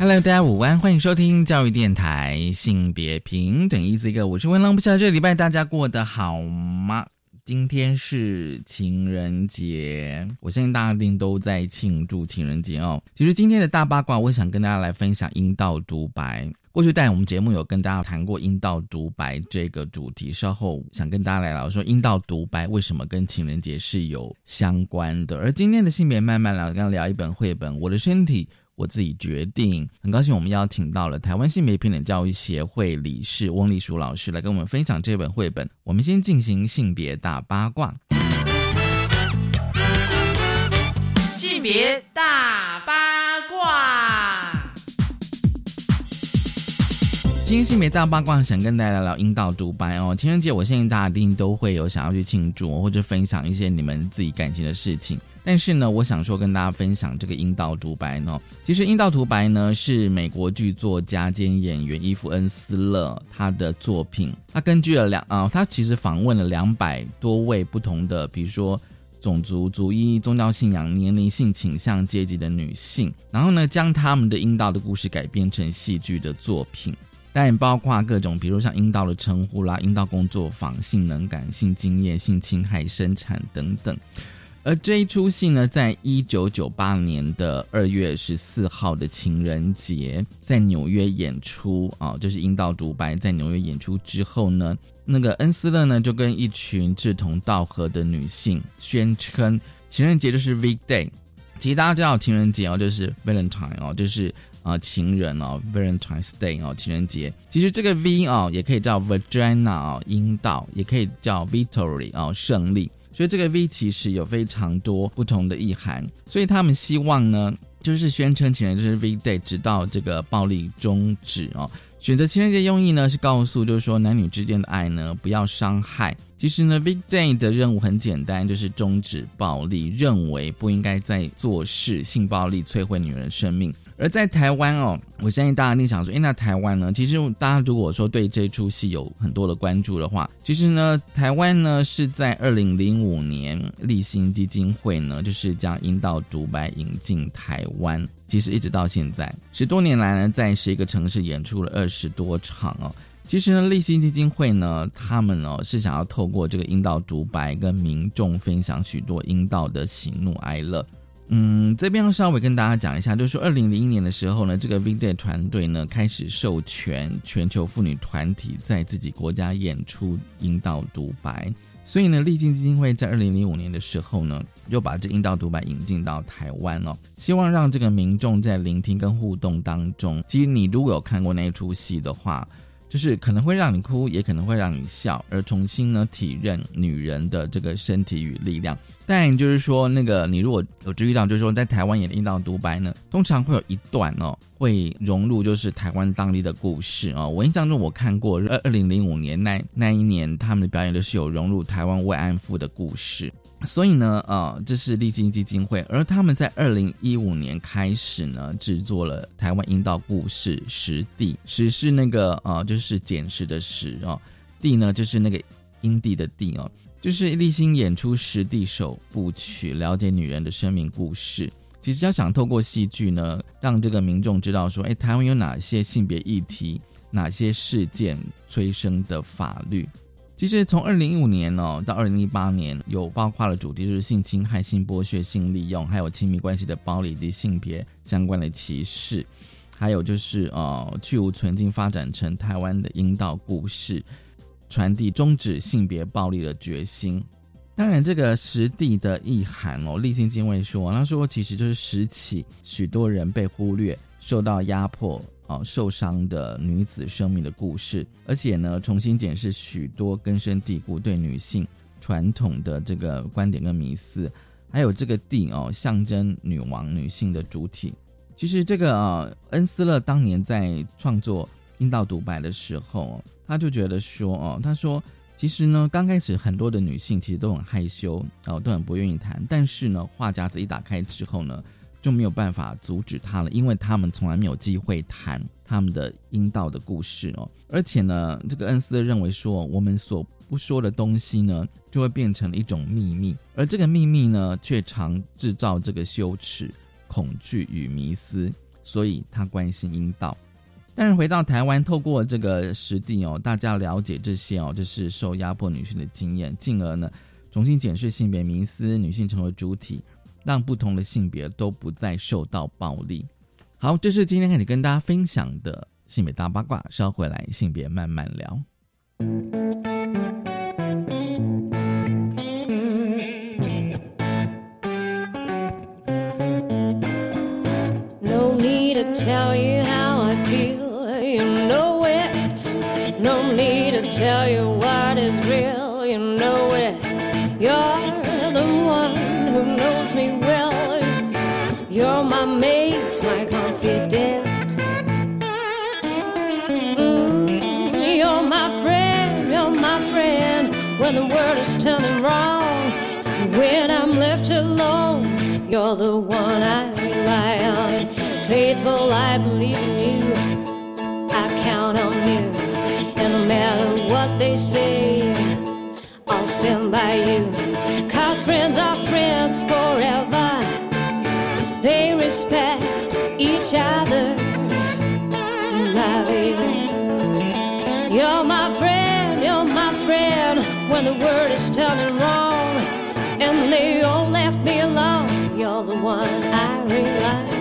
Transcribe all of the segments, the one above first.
Hello，大家午安，欢迎收听教育电台性别平等 Easy Go，我是温浪，不晓得这个礼拜大家过得好吗？今天是情人节，我相信大家一定都在庆祝情人节哦。其实今天的大八卦，我想跟大家来分享阴道独白。过去在我们节目有跟大家谈过阴道独白这个主题，稍后想跟大家来聊说阴道独白为什么跟情人节是有相关的。而今天的性别慢慢聊，跟聊一本绘本《我的身体》。我自己决定，很高兴我们邀请到了台湾性别平等教育协会理事翁丽淑老师来跟我们分享这本绘本。我们先进行性别大八卦。性别大八卦。今天性别大八卦，想跟大家聊阴道独白哦。情人节，我相信大家一定都会有想要去庆祝或者分享一些你们自己感情的事情。但是呢，我想说跟大家分享这个阴道独白呢。其实阴道独白呢是美国剧作家兼演员伊夫恩斯勒他的作品。他根据了两啊，他其实访问了两百多位不同的，比如说种族、族裔、宗教信仰、年龄、性倾向、阶级的女性，然后呢，将他们的阴道的故事改编成戏剧的作品。但也包括各种，比如像阴道的称呼啦、阴道工作坊、性能感、性经验、性侵害、生产等等。而这一出戏呢，在一九九八年的二月十四号的情人节，在纽约演出啊，就是阴道独白在纽约演出之后呢，那个恩斯勒呢就跟一群志同道合的女性宣称，情人节就是 V Day。其实大家知道情人节哦，就是 Valentine 哦，就是啊情人哦，Valentine's Day 哦，情人节。其实这个 V 哦，也可以叫 Vagina 哦，阴道，也可以叫 Victory 哦，胜利。所以这个 V 其实有非常多不同的意涵。所以他们希望呢，就是宣称情人就是 V Day，直到这个暴力终止哦。选择情人节用意呢，是告诉就是说男女之间的爱呢，不要伤害。其实呢，V Day 的任务很简单，就是终止暴力，认为不应该再做事，性暴力摧毁女人生命。而在台湾哦，我相信大家一定想说，哎，那台湾呢？其实大家如果说对这出戏有很多的关注的话，其实呢，台湾呢是在二零零五年立新基金会呢，就是将阴道独白引进台湾。其实一直到现在十多年来呢，在十一个城市演出了二十多场哦。其实呢，立新基金会呢，他们呢是想要透过这个阴道独白，跟民众分享许多阴道的喜怒哀乐。嗯，这边要稍微跟大家讲一下，就是说，二零零一年的时候呢，这个 V Day 团队呢开始授权全球妇女团体在自己国家演出阴道独白，所以呢，立信基金会在二零零五年的时候呢，又把这阴道独白引进到台湾哦，希望让这个民众在聆听跟互动当中，其实你如果有看过那一出戏的话。就是可能会让你哭，也可能会让你笑，而重新呢体认女人的这个身体与力量。但就是说，那个你如果有注意到，就是说在台湾演的阴道独白呢，通常会有一段哦，会融入就是台湾当地的故事哦。我印象中我看过二二零零五年那那一年他们的表演都是有融入台湾慰安妇的故事。所以呢，呃，这是立新基金会，而他们在二零一五年开始呢，制作了台湾阴道故事实地，实是那个呃，就是简实的实哦，地呢就是那个阴地的地哦，就是立新演出实地首部曲，了解女人的生命故事。其实要想透过戏剧呢，让这个民众知道说，哎，台湾有哪些性别议题，哪些事件催生的法律。其实从二零一五年哦到二零一八年，有包括了主题就是性侵害、性剥削、性利用，还有亲密关系的暴力以及性别相关的歧视，还有就是呃去无存菁发展成台湾的阴道故事，传递终止性别暴力的决心。当然，这个实地的意涵哦，立新精卫说，他说其实就是拾起许多人被忽略、受到压迫。哦，受伤的女子生命的故事，而且呢，重新检视许多根深蒂固对女性传统的这个观点跟迷思，还有这个地哦，象征女王女性的主体。其实这个啊，恩斯勒当年在创作阴道独白的时候，他就觉得说哦，他说其实呢，刚开始很多的女性其实都很害羞，哦，都很不愿意谈，但是呢，话匣子一打开之后呢，就没有办法阻止他了，因为他们从来没有机会谈他们的阴道的故事哦，而且呢，这个恩斯认为说，我们所不说的东西呢，就会变成了一种秘密，而这个秘密呢，却常制造这个羞耻、恐惧与迷思，所以他关心阴道。但是回到台湾，透过这个实地哦，大家了解这些哦，这是受压迫女性的经验，进而呢重新检视性别迷思，女性成为主体，让不同的性别都不再受到暴力。好，这是今天开始跟大家分享的性别大八卦，稍回来性别慢慢聊。No need to tell you how I feel, you know it. No need to tell you what is real, you know it. You're when the world is turning wrong. When I'm left alone, you're the one I rely on. Faithful, I believe in you. I count on you. And no matter what they say, I'll stand by you. Cause friends are friends forever. They respect each other. When the world is turning wrong and they all left me alone. You're the one I rely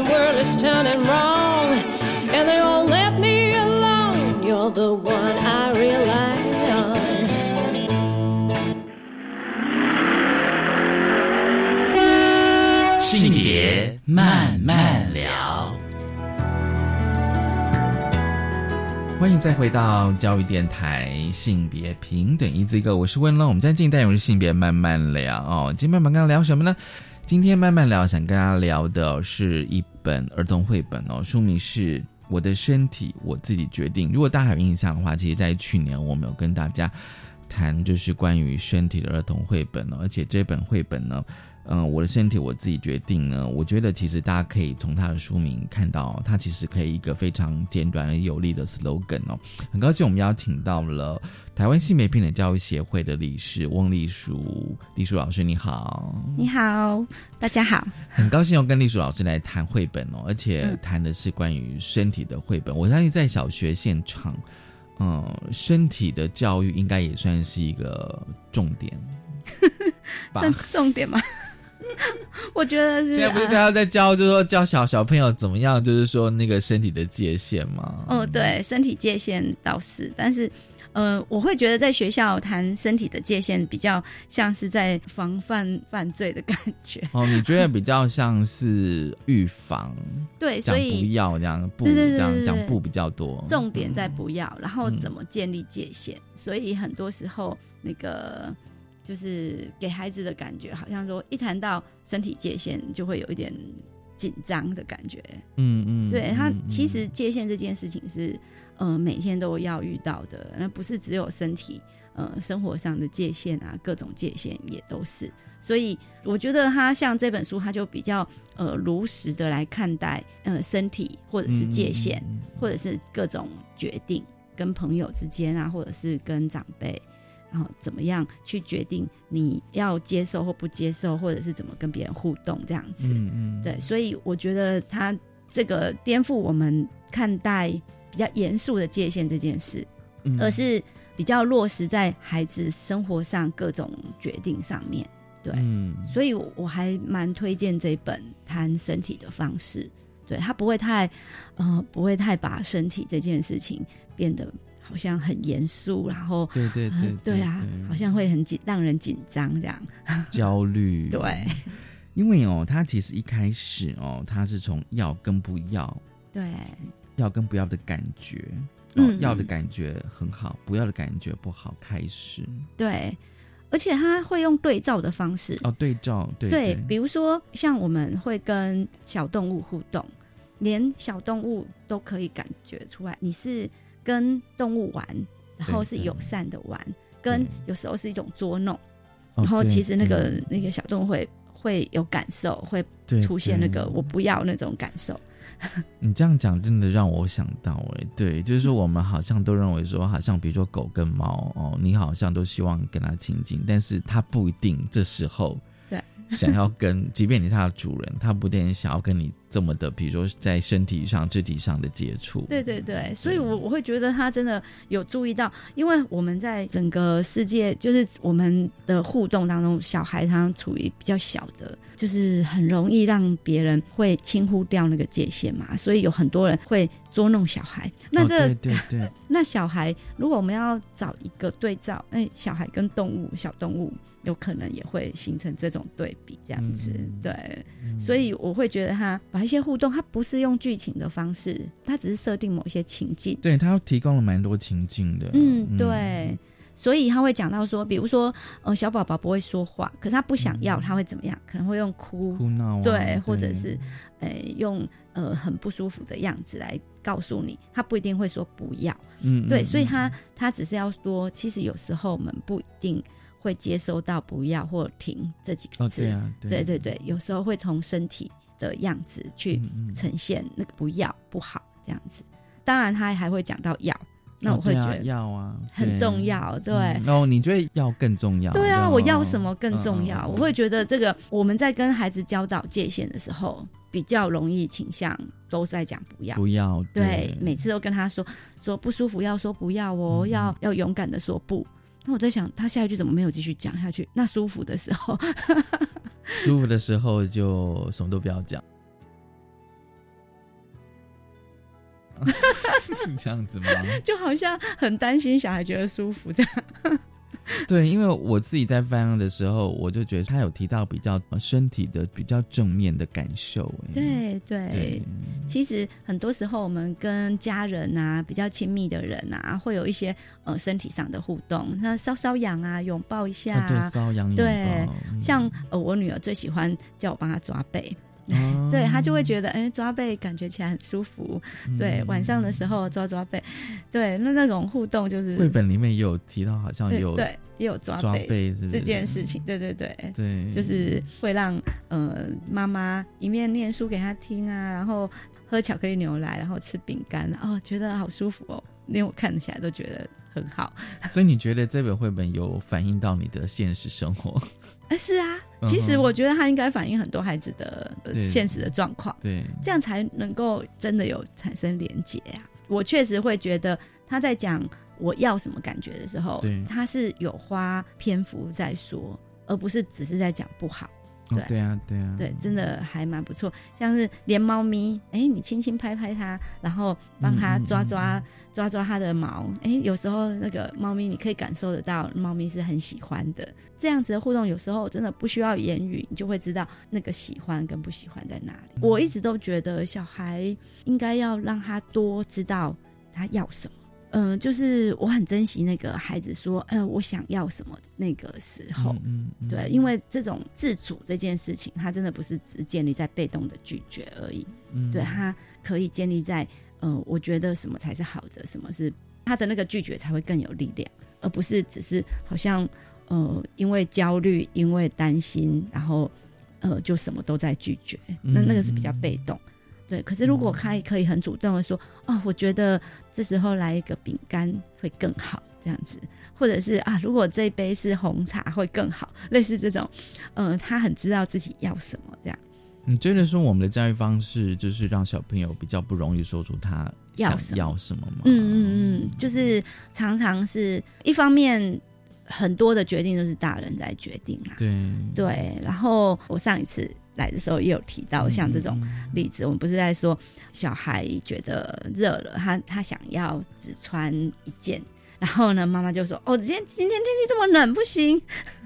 the world is turning wrong and they all left me alone. You're the one I rely on. 性别慢慢聊。欢迎再回到教育电台性别平等一字一个，我是温乐。我们今天进单元是性别慢慢聊哦。今天慢慢聊什么呢？今天慢慢聊，想跟大家聊的是一本儿童绘本哦，书名是《我的身体我自己决定》。如果大家有印象的话，其实在去年我们有跟大家谈，就是关于身体的儿童绘本哦，而且这本绘本呢。嗯，我的身体我自己决定呢。我觉得其实大家可以从他的书名看到，他其实可以一个非常简短而有力的 slogan 哦。很高兴我们邀请到了台湾性别平等教育协会的理事翁丽淑，丽淑老师你好。你好，大家好。很高兴要跟丽淑老师来谈绘本哦，而且谈的是关于身体的绘本。我相信在小学现场，嗯，身体的教育应该也算是一个重点 算重点吗？我觉得是。现在不是大啊家在教，就是说教小小朋友怎么样，就是说那个身体的界限吗？哦，对，身体界限倒是，但是呃，我会觉得在学校谈身体的界限，比较像是在防范犯罪的感觉。哦，你觉得比较像是预防，对，讲不所以要这样，不这样讲不比较多，重点在不要，然后嗯怎么建立界限。所以很多时候，那个就是给孩子的感觉，好像说一谈到身体界限，就会有一点紧张的感觉。嗯嗯，对他嗯，其实界限这件事情是，呃，每天都要遇到的，那不是只有身体，呃，生活上的界限啊，各种界限也都是。所以我觉得他像这本书，他就比较呃如实的来看待呃身体或者是界限，或者是各种决定，跟朋友之间啊，或者是跟长辈。然后怎么样去决定你要接受或不接受，或者是怎么跟别人互动这样子？嗯嗯，对，所以我觉得他这个颠覆我们看待比较严肃的界限这件事，嗯而是比较落实在孩子生活上各种决定上面。对，嗯，所以我我还蛮推荐这本谈身体的方式。对，他不会太，呃，不会太把身体这件事情变得好像很严肃，然后。对对对呃对啊，好像会很紧，让人紧张这样。焦虑，对，因为哦，他其实一开始哦，他是从要跟不要，对，要跟不要的感觉，哦，嗯。要的感觉很好，不要的感觉不好，开始。对，而且他会用对照的方式，哦，对照，对对，对。比如说像我们会跟小动物互动，连小动物都可以感觉出来，你是跟动物玩，然后是友善的玩，跟有时候是一种捉弄，哦然后其实那个那个小动物会会有感受，会对出现那个我不要那种感受。你这样讲真的让我想到哎，对，就是说我们好像都认为说，好像比如说狗跟猫哦，你好像都希望跟它亲近，但是它不一定这时候对。想要跟，即便你是它的主人，它不一定想要跟你这么的，比如说在身体上、肢体上的接触。对对对，所以我我会觉得他真的有注意到，因为我们在整个世界，就是我们的互动当中，小孩他处于比较小的，就是很容易让别人会轻忽掉那个界限嘛，所以有很多人会捉弄小孩。那哦这个、对对对，那小孩，如果我们要找一个对照，哎，小孩跟动物、小动物，有可能也会形成这种对比，这样子，嗯对。所以我会觉得他把一些互动，它不是用剧情的方式，它只是设定某些情境。对它提供了蛮多情境的。嗯，对。所以他会讲到说，比如说，呃，小宝宝不会说话，可是他不想要，他会怎么样？可能会用哭，哭闹啊，对，或者是，呃，用呃很不舒服的样子来告诉你，他不一定会说不要。嗯，对，嗯所以他嗯他只是要说，其实有时候我们不一定会接收到不要或停这几个哦，字。对啊，对对对，有时候会从身体的样子去呈现那个不要不好这样子。当然，他还会讲到要，那我会觉得要啊，很重要。对，嗯哦，你觉得要更重要？对啊，哦我要什么更重要？我会觉得这个我们在跟孩子教导界限的时候，比较容易倾向都在讲不要。不要，对，每次都跟他说说不舒服要说不要哦，嗯要要勇敢的说不。那我在想，他下一句怎么没有继续讲下去？那舒服的时候，舒服的时候就什么都不要讲。这样子吗？就好像很担心小孩觉得舒服这样。对，因为我自己在翻的时候，我就觉得他有提到比较呃身体的比较正面的感受。哎，对对对，其实很多时候我们跟家人啊，比较亲密的人啊，会有一些呃身体上的互动，那搔搔痒啊，拥抱一下啊，对，瘙痒拥对像呃我女儿最喜欢叫我帮她抓背。哦 对她就会觉得，哎、抓背感觉起来很舒服。对，嗯晚上的时候抓抓背，对，那那种互动就是绘本里面也有提到，好像有对也有抓抓背这件事情，对对对，对，就是会让呃妈妈一面念书给他听啊，然后喝巧克力牛奶，然后吃饼干，哦，觉得好舒服哦，连我看起来都觉得很好。所以你觉得这本绘本有反映到你的现实生活？哎，是啊，其实我觉得它应该反映很多孩子的、呃现实的状况，对，这样才能够真的有产生连结啊。我确实会觉得他在讲我要什么感觉的时候对，他是有花篇幅在说，而不是只是在讲不好。对哦对啊，对啊，对，真的还蛮不错。像是连猫咪，哎，你轻轻拍拍它，然后帮它嗯嗯嗯抓抓、抓抓它的毛，哎，有时候那个猫咪你可以感受得到，猫咪是很喜欢的。这样子的互动，有时候真的不需要言语，你就会知道那个喜欢跟不喜欢在哪里。我一直都觉得小孩应该要让他多知道他要什么。嗯、就是我很珍惜那个孩子说，嗯、我想要什么那个时候。嗯嗯，对，因为这种自主这件事情，它真的不是只建立在被动的拒绝而已，嗯对，它可以建立在，呃，我觉得什么才是好的，什么是他的那个拒绝才会更有力量，而不是只是好像，呃，因为焦虑，因为担心，然后，呃，就什么都在拒绝，那那个是比较被动。对，可是如果他可以很主动的说，哦，我觉得这时候来一个饼干会更好，这样子，或者是啊，如果这一杯是红茶会更好，类似这种，嗯、他很知道自己要什么，这样。你觉得说我们的教育方式就是让小朋友比较不容易说出他想要什么要什么吗？嗯嗯嗯，就是常常是一方面很多的决定都是大人在决定啦，对。对，然后我上一次来的时候也有提到像这种嗯例子，我们不是在说小孩觉得热了，他他想要只穿一件。然后呢，妈妈就说：“哦，今天今天天气这么冷，不行。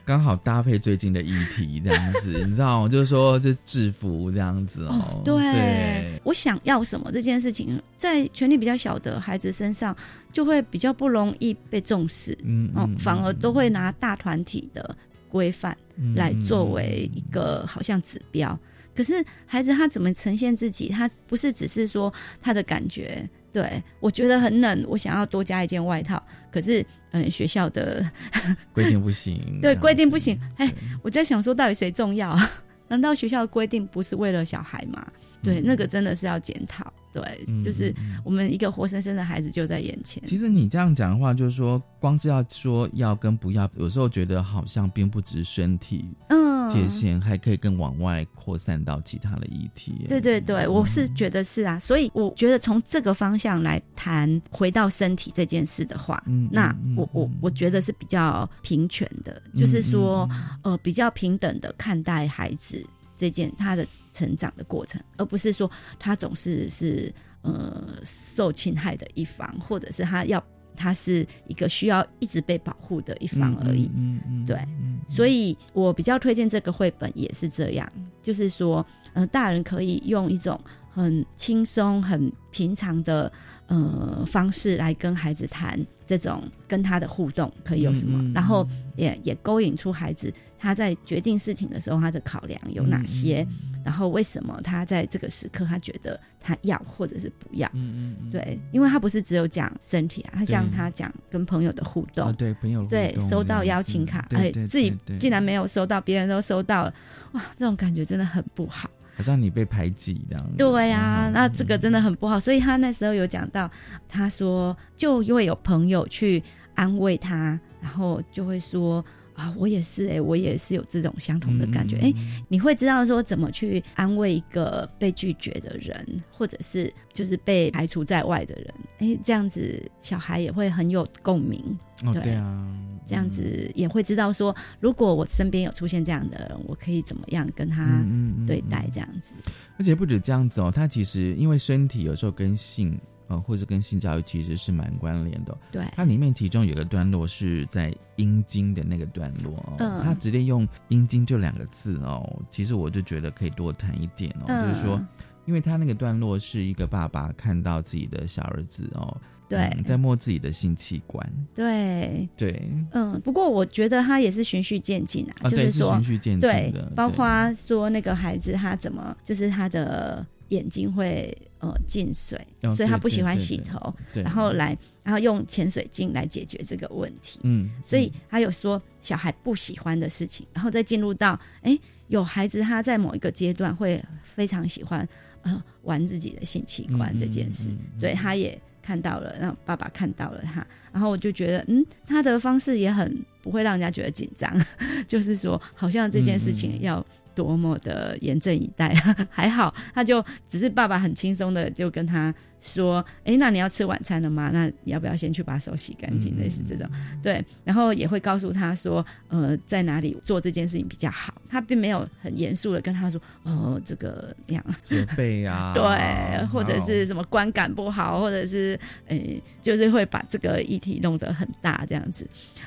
刚好搭配最近的议题这样子，你知道吗？就是说这制服这样子哦，对，对我想要什么这件事情，在权力比较小的孩子身上，就会比较不容易被重视。嗯嗯，反而都会拿大团体的规范嗯来作为一个好像指标。可是孩子他怎么呈现自己？他不是只是说他的感觉，对我觉得很冷，我想要多加一件外套。可是，嗯，学校的 规定不行，对规定不行。哎，我在想说，到底谁重要啊？难道学校的规定不是为了小孩吗？对，那个真的是要检讨。对，嗯就是我们一个活生生的孩子就在眼前。其实你这样讲的话，就是说，光是要说要跟不要，有时候觉得好像并不只是身体嗯，界限，还可以更往外扩散到其他的议题。对对对，我是觉得是啊，所以我觉得从这个方向来谈回到身体这件事的话，嗯那我我嗯我觉得是比较平权的，就是说嗯呃比较平等的看待孩子这件他的成长的过程，而不是说他总是是呃受侵害的一方，或者是他要他是一个需要一直被保护的一方而已。嗯嗯，对嗯，所以我比较推荐这个绘本，也是这样，就是说，呃，大人可以用一种很轻松、很平常的呃方式来跟孩子谈这种跟他的互动可以有什么，嗯嗯嗯。然后也也勾引出孩子他在决定事情的时候他的考量有哪些，然后为什么他在这个时刻他觉得他要或者是不要。嗯嗯嗯，对，因为他不是只有讲身体啊，他像他讲跟朋友的互动，啊，对朋友对，收到邀请卡，哎，自己竟然没有收到，别人都收到了，哇，这种感觉真的很不好。好像你被排挤这样子。对呀、嗯那这个真的很不好。所以他那时候有讲到，他说就会有朋友去安慰他，然后就会说。啊，我也是哎、我也是有这种相同的感觉。哎、嗯你会知道说怎么去安慰一个被拒绝的人，或者是就是被排除在外的人，哎、这样子小孩也会很有共鸣。哦，对。对啊，这样子也会知道说，如果我身边有出现这样的人，我可以怎么样跟他对待这样子。而且不止这样子哦，他其实因为身体有时候跟性呃或者跟性教育其实是蛮关联的哦、对，它里面其中有个段落是在阴茎的那个段落哦，嗯它直接用阴茎这两个字哦，其实我就觉得可以多谈一点哦，嗯就是说，因为他那个段落是一个爸爸看到自己的小儿子哦，对。嗯在摸自己的性器官，对，对，嗯，不过我觉得他也是循序渐进啊，就是说循，序渐进对的，，包括说那个孩子他怎么，就是他的眼睛会呃进水，哦所以他不喜欢对对对洗头，对，然后来，然后用潜水镜来解决这个问题。嗯，所以他有说小孩不喜欢的事情，然后再进入到哎，有孩子他在某一个阶段会非常喜欢呃玩自己的性器官嗯这件事，嗯嗯嗯。对，他也看到了，让爸爸看到了他，然后我就觉得嗯，他的方式也很不会让人家觉得紧张，就是说好像这件事情要多么的严阵以待。还好，他就只是爸爸很轻松的就跟他说：“哎，那你要吃晚餐了吗？那你要不要先去把手洗干净？”类似这种，对。然后也会告诉他说：“呃，在哪里做这件事情比较好。”他并没有很严肃的跟他说：“哦，这个样责备啊，对，或者是什么观感不好，或者是诶，就是会把这个议题弄得很大这样子。”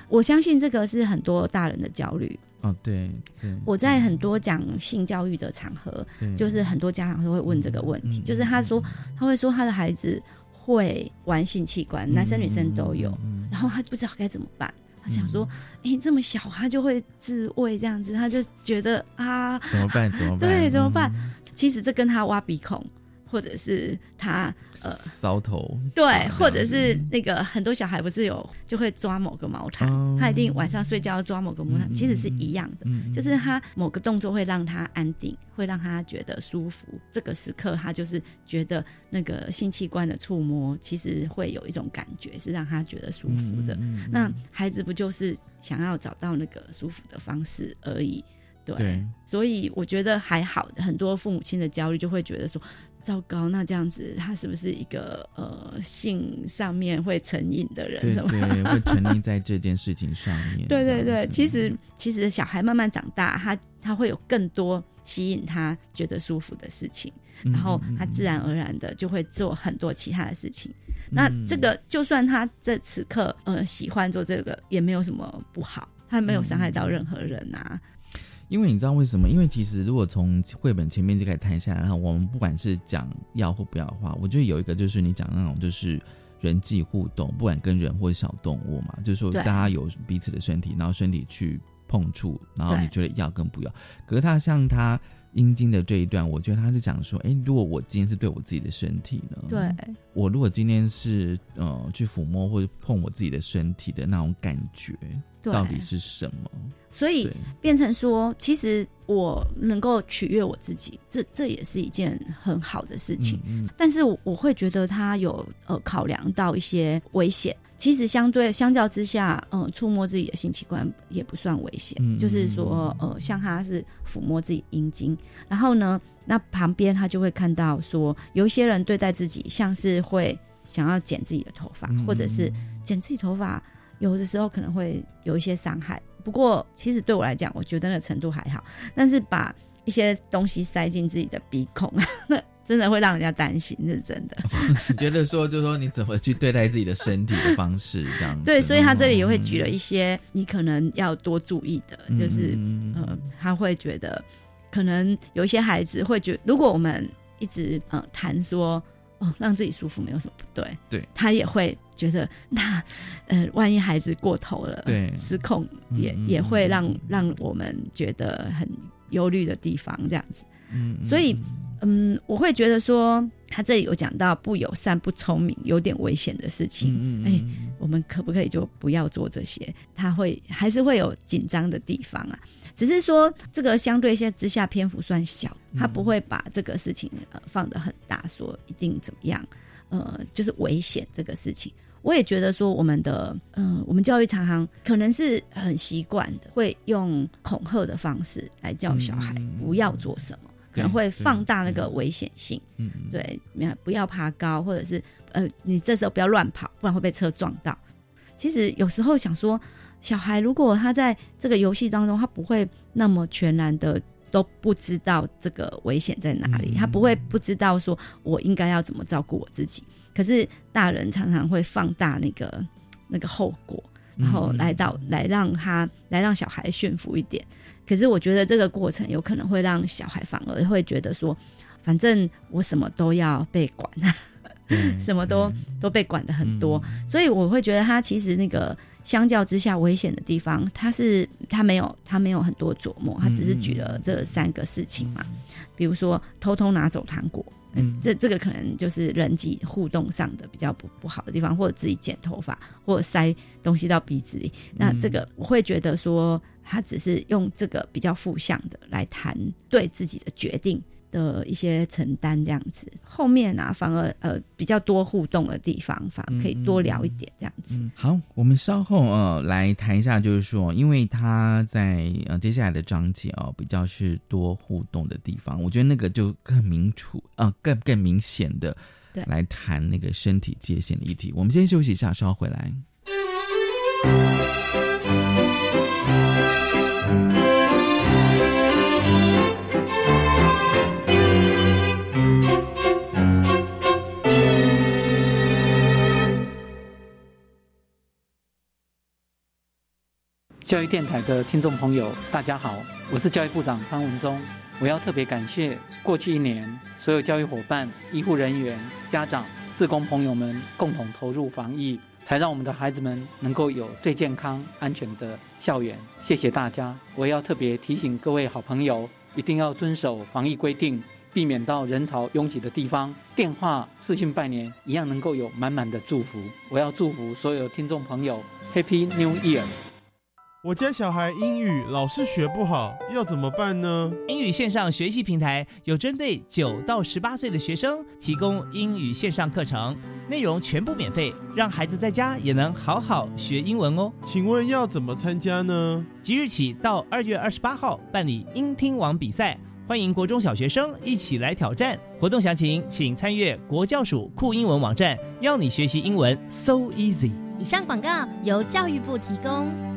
我相信这个是很多大人的焦虑。哦，对对，我在很多讲性教育的场合，就是很多家长都会问这个问题，就是他说他会说他的孩子会玩性器官，男生女生都有，然后他不知道该怎么办，他想说，哎，这么小他就会自慰这样子，他就觉得啊，怎么办？怎么办？对，怎么办？其实这跟他挖鼻孔。或者是他呃搔头，对，或者是那个很多小孩不是有就会抓某个毛毯，他一定晚上睡觉抓某个毛毯，其实是一样的，就是他某个动作会让他安定，会让他觉得舒服。这个时刻他就是觉得那个性器官的触摸，其实会有一种感觉是让他觉得舒服的。那孩子不就是想要找到那个舒服的方式而已？对，所以我觉得还好，很多父母亲的焦虑就会觉得说。糟糕，那这样子，他是不是一个呃性上面会成瘾的人？对对，会沉溺在这件事情上面。对对对，其实其实小孩慢慢长大，他他会有更多吸引他觉得舒服的事情，然后他自然而然的就会做很多其他的事情。那这个就算他这此刻呃喜欢做这个，也没有什么不好，他没有伤害到任何人啊。因为你知道为什么？因为其实如果从绘本前面就可以谈下来，我们不管是讲要或不要的话，我觉得有一个就是你讲那种就是人际互动，不管跟人或小动物嘛，就是说大家有彼此的身体，然后身体去碰触，然后你觉得要跟不要。可是他像他阴茎的这一段，我觉得他是讲说，哎，如果我今天是对我自己的身体呢？对，我如果今天是呃去抚摸或者碰我自己的身体的那种感觉，到底是什么？所以变成说，其实我能够取悦我自己，这这也是一件很好的事情。但是我会觉得他有呃考量到一些危险。其实相对相较之下，嗯，触摸自己的性器官也不算危险。就是说，呃，像他是抚摸自己阴茎，然后呢，那旁边他就会看到说，有一些人对待自己像是会想要剪自己的头发，或者是剪自己头发，有的时候可能会有一些伤害。不过，其实对我来讲，我觉得那程度还好。但是把一些东西塞进自己的鼻孔，那真的会让人家担心，是真的。你觉得说，就说你怎么去对待自己的身体的方式，这样对。所以他这里也会举了一些你可能要多注意的，就是呃，他会觉得可能有一些孩子会觉，如果我们一直呃谈说。哦，让自己舒服没有什么不对，对他也会觉得那，呃，万一孩子过头了，对失控也也会让让我们觉得很忧虑的地方，这样子。嗯，所以嗯，我会觉得说他这里有讲到不友善、不聪明、有点危险的事情，嗯哎，我们可不可以就不要做这些？他会还是会有紧张的地方啊。只是说，这个相对性之下篇幅算小，他不会把这个事情呃放得很大，说一定怎么样，呃，就是危险这个事情。我也觉得说，我们的嗯，我们教育常常可能是很习惯的，会用恐吓的方式来教小孩不要做什么，可能会放大那个危险性。嗯，对，不要爬高，或者是呃，你这时候不要乱跑，不然会被车撞到。其实有时候想说。小孩如果他在这个游戏当中，他不会那么全然的都不知道这个危险在哪里，他不会不知道说我应该要怎么照顾我自己。可是大人常常会放大那个那个后果，然后来到来让他来让小孩驯服一点。可是我觉得这个过程有可能会让小孩反而会觉得说，反正我什么都要被管，什么都都被管的很多，所以我会觉得他其实那个。相较之下，危险的地方，他是他没有他没有很多琢磨，他只是举了这三个事情嘛，比如说偷偷拿走糖果，嗯，这这个可能就是人际互动上的比较不不好的地方，或者自己剪头发，或者塞东西到鼻子里，那这个我会觉得说，他只是用这个比较负向的来谈对自己的决定的一些承担这样子。后面啊，反而呃比较多互动的地方，反而可以多聊一点这样子。嗯，好，我们稍后呃来谈一下，就是说，因为他在呃接下来的章节哦，比较是多互动的地方，我觉得那个就更明楚啊、更更明显的对来谈那个身体界限的议题。我们先休息一下，稍后回来。教育电台的听众朋友，大家好，我是教育部长潘文忠。我要特别感谢过去一年所有教育伙伴、医护人员、家长、志工朋友们共同投入防疫，才让我们的孩子们能够有最健康、安全的校园。谢谢大家！我要特别提醒各位好朋友，一定要遵守防疫规定，避免到人潮拥挤的地方。电话、视讯拜年一样能够有满满的祝福。我要祝福所有听众朋友 Happy New Year！我家小孩英语老是学不好，要怎么办呢？英语线上学习平台有针对九到十八岁的学生提供英语线上课程，内容全部免费，让孩子在家也能好好学英文哦。请问要怎么参加呢？即日起到二月二十八号办理英听网比赛，欢迎国中小学生一起来挑战。活动详情请参阅国教署酷英文网站，要你学习英文 so easy。以上广告由教育部提供。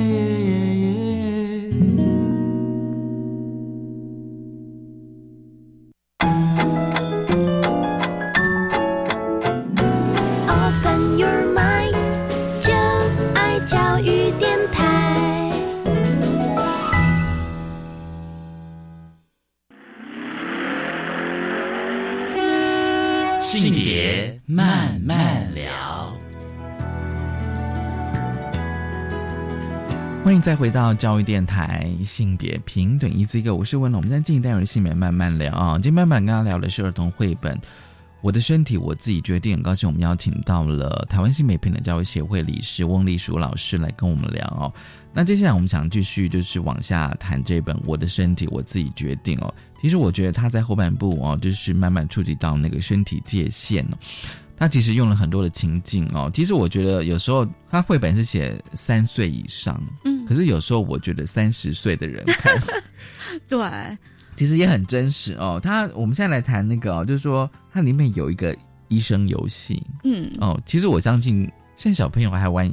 再回到教育电台性别平等一字一个，我是温龙。我们在进行单元性别慢慢聊啊，今天慢慢跟大家聊的是儿童绘本《我的身体我自己决定》。很高兴我们邀请到了台湾性别平等教育协会理事翁丽淑老师来跟我们聊哦。那接下来我们想继续就是往下谈这本《我的身体我自己决定》哦。其实我觉得他在后半部哦，就是慢慢触及到那个身体界限哦。他其实用了很多的情境哦。其实我觉得有时候他绘本是写三岁以上，嗯可是有时候我觉得三十岁的人 看，对，其实也很真实哦。他我们现在来谈那个、哦，就是说它里面有一个医生游戏嗯，哦。其实我相信现在小朋友还玩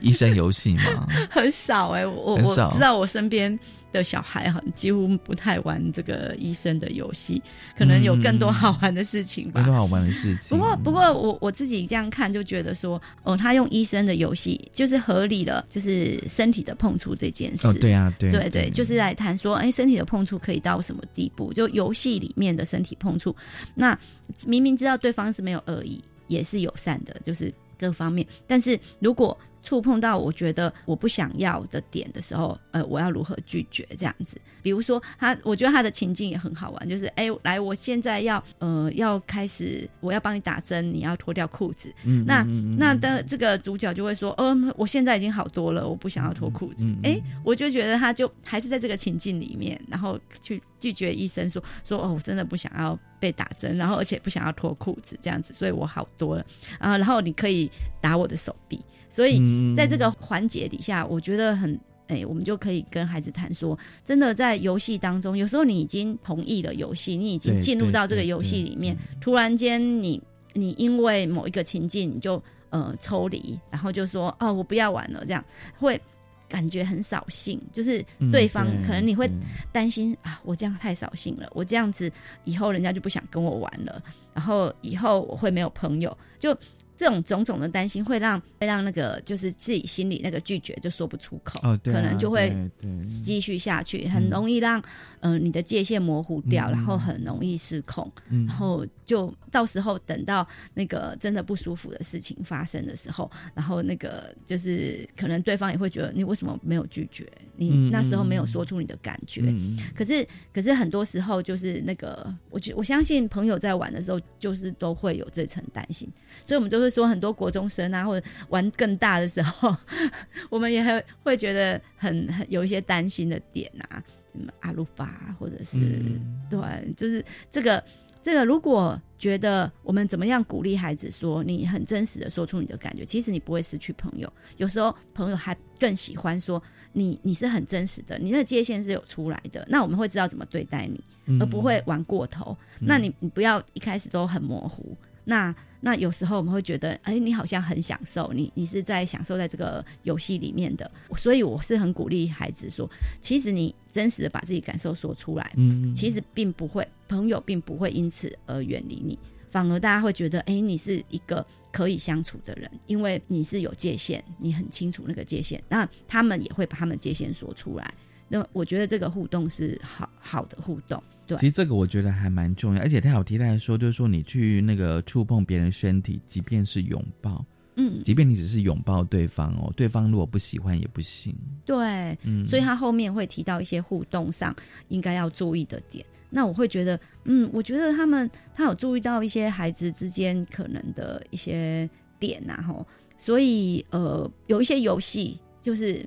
医生游戏吗？很少哎、我我我知道我身边的小孩很几乎不太玩这个医生的游戏，可能有更多好玩的事情吧。很多好玩的事情。不过，不过我我自己这样看，就觉得说，哦，他用医生的游戏就是合理的，就是身体的碰触这件事。哦，对啊，对对对，就是来谈说，哎，身体的碰触可以到什么地步？就游戏里面的身体碰触，那明明知道对方是没有恶意，也是友善的，就是各方面。但是如果触碰到我觉得我不想要的点的时候，呃，我要如何拒绝这样子？比如说他，我觉得他的情境也很好玩，就是哎，来，我现在要呃要开始，我要帮你打针，你要脱掉裤子。嗯那那的这个主角就会说，嗯，我现在已经好多了，我不想要脱裤子。嗯嗯哎、我就觉得他就还是在这个情境里面，然后去拒绝医生说说哦，我真的不想要被打针，然后而且不想要脱裤子这样子，所以我好多了啊。然后你可以打我的手臂，所以嗯在这个环节底下，我觉得很。哎、我们就可以跟孩子谈说，真的在游戏当中，有时候你已经同意了游戏，你已经对进入到这个游戏里面，突然间你你因为某一个情境，你就呃抽离，然后就说哦我不要玩了，这样会感觉很扫兴，就是嗯对方可能你会担心啊，我这样太扫兴了，我这样子以后人家就不想跟我玩了，然后以后我会没有朋友，就这种种种的担心会让会让那个就是自己心里那个拒绝就说不出口，哦对啊可能就会继续下去，很容易让呃你的界限模糊掉，嗯然后很容易失控，嗯。然后就到时候等到那个真的不舒服的事情发生的时候，然后那个就是可能对方也会觉得你为什么没有拒绝，你嗯那时候没有嗯说出你的感觉，嗯可是可是很多时候就是那个，我觉我相信朋友在玩的时候，就是都会有这层担心，所以我们就会说很多国中生啊，或者玩更大的时候，我们也会会觉得很很有一些担心的点啊，什么阿鲁巴或者是、嗯对，就是这个这个，如果觉得我们怎么样鼓励孩子说你很真实的说出你的感觉，其实你不会失去朋友，有时候朋友还更喜欢说你你是很真实的，你那个界限是有出来的，那我们会知道怎么对待你，嗯而不会玩过头。那你你不要一开始都很模糊。那那有时候我们会觉得，哎，你好像很享受，你你是在享受在这个游戏里面的，所以我是很鼓励孩子说，其实你真实的把自己感受说出来，嗯。其实并不会，朋友并不会因此而远离你，反而大家会觉得，哎，你是一个可以相处的人，因为你是有界限，你很清楚那个界限，那他们也会把他们界限说出来。那我觉得这个互动是好好的互动，对。其实这个我觉得还蛮重要，而且他有提到说，就是说你去那个触碰别人身体，即便是拥抱，嗯即便你只是拥抱对方哦，对方如果不喜欢也不行。对，嗯所以他后面会提到一些互动上应该要注意的点。那我会觉得，嗯，我觉得他们他有注意到一些孩子之间可能的一些点呐、吼，所以呃，有一些游戏就是。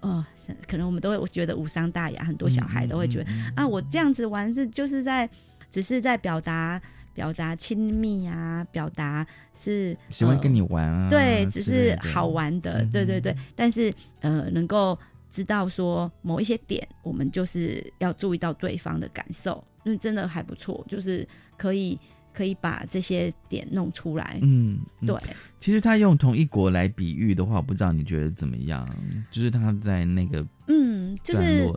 呃，是可能我们都会我觉得无伤大雅，很多小孩都会觉得、啊，我这样子玩是就是在只是在表达表达亲密啊，表达是喜欢跟你玩啊，对，只是好玩的，嗯对对对。但是呃，能够知道说某一些点，我们就是要注意到对方的感受，那真的还不错，就是可以可以把这些点弄出来。嗯，嗯对。其实他用同一国来比喻的话，我不知道你觉得怎么样？就是他在那个嗯，就是，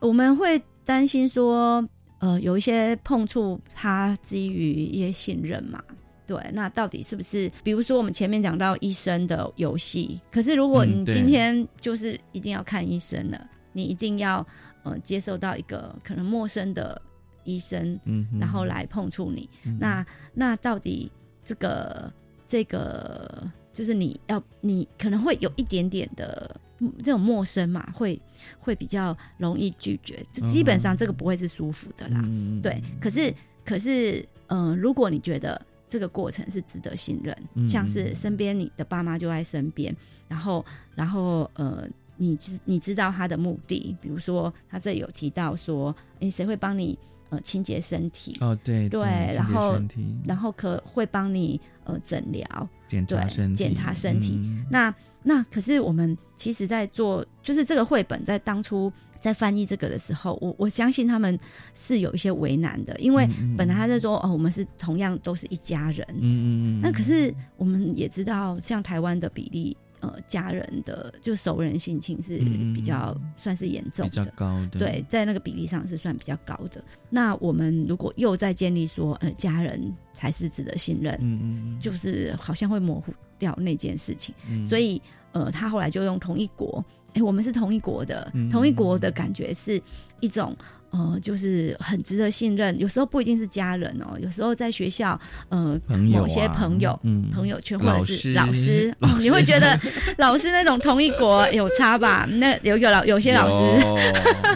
我们会担心说，呃，有一些碰触，他基于一些信任嘛。对，那到底是不是？比如说我们前面讲到医生的游戏，可是如果你今天就是一定要看医生了，你一定要呃接受到一个可能陌生的医生，嗯然后来碰触你，嗯那那到底这个这个就是你要你可能会有一点点的嗯这种陌生嘛，会会比较容易拒绝。这基本上这个不会是舒服的啦，嗯对。可是可是，嗯、如果你觉得这个过程是值得信任，嗯像是身边你的爸妈就在身边，然后然后呃。你知你知道他的目的，比如说他这有提到说，诶谁会帮你呃清洁身体？哦对对，然后然后可会帮你呃诊疗，检查身体检查身体。嗯那那可是我们其实，在做就是这个绘本在当初在翻译这个的时候，我我相信他们是有一些为难的，因为本来他在说哦，我们是同样都是一家人，嗯嗯嗯，那可是我们也知道，像台湾的比例。呃，家人的就熟人性侵是嗯嗯比较算是严重比较，高的，对，在那个比例上是算比较高的。那我们如果又在建立说，呃，家人才是值得信任，嗯嗯就是好像会模糊掉那件事情。嗯所以，呃，他后来就用同一国，哎、我们是同一国的，嗯同一国的感觉是一种。呃，就是很值得信任，有时候不一定是家人哦，有时候在学校，呃，朋友啊某些朋友，嗯朋友圈或者是老老师，你会觉得老师那种同一国有差吧？那有一个老有些老师，有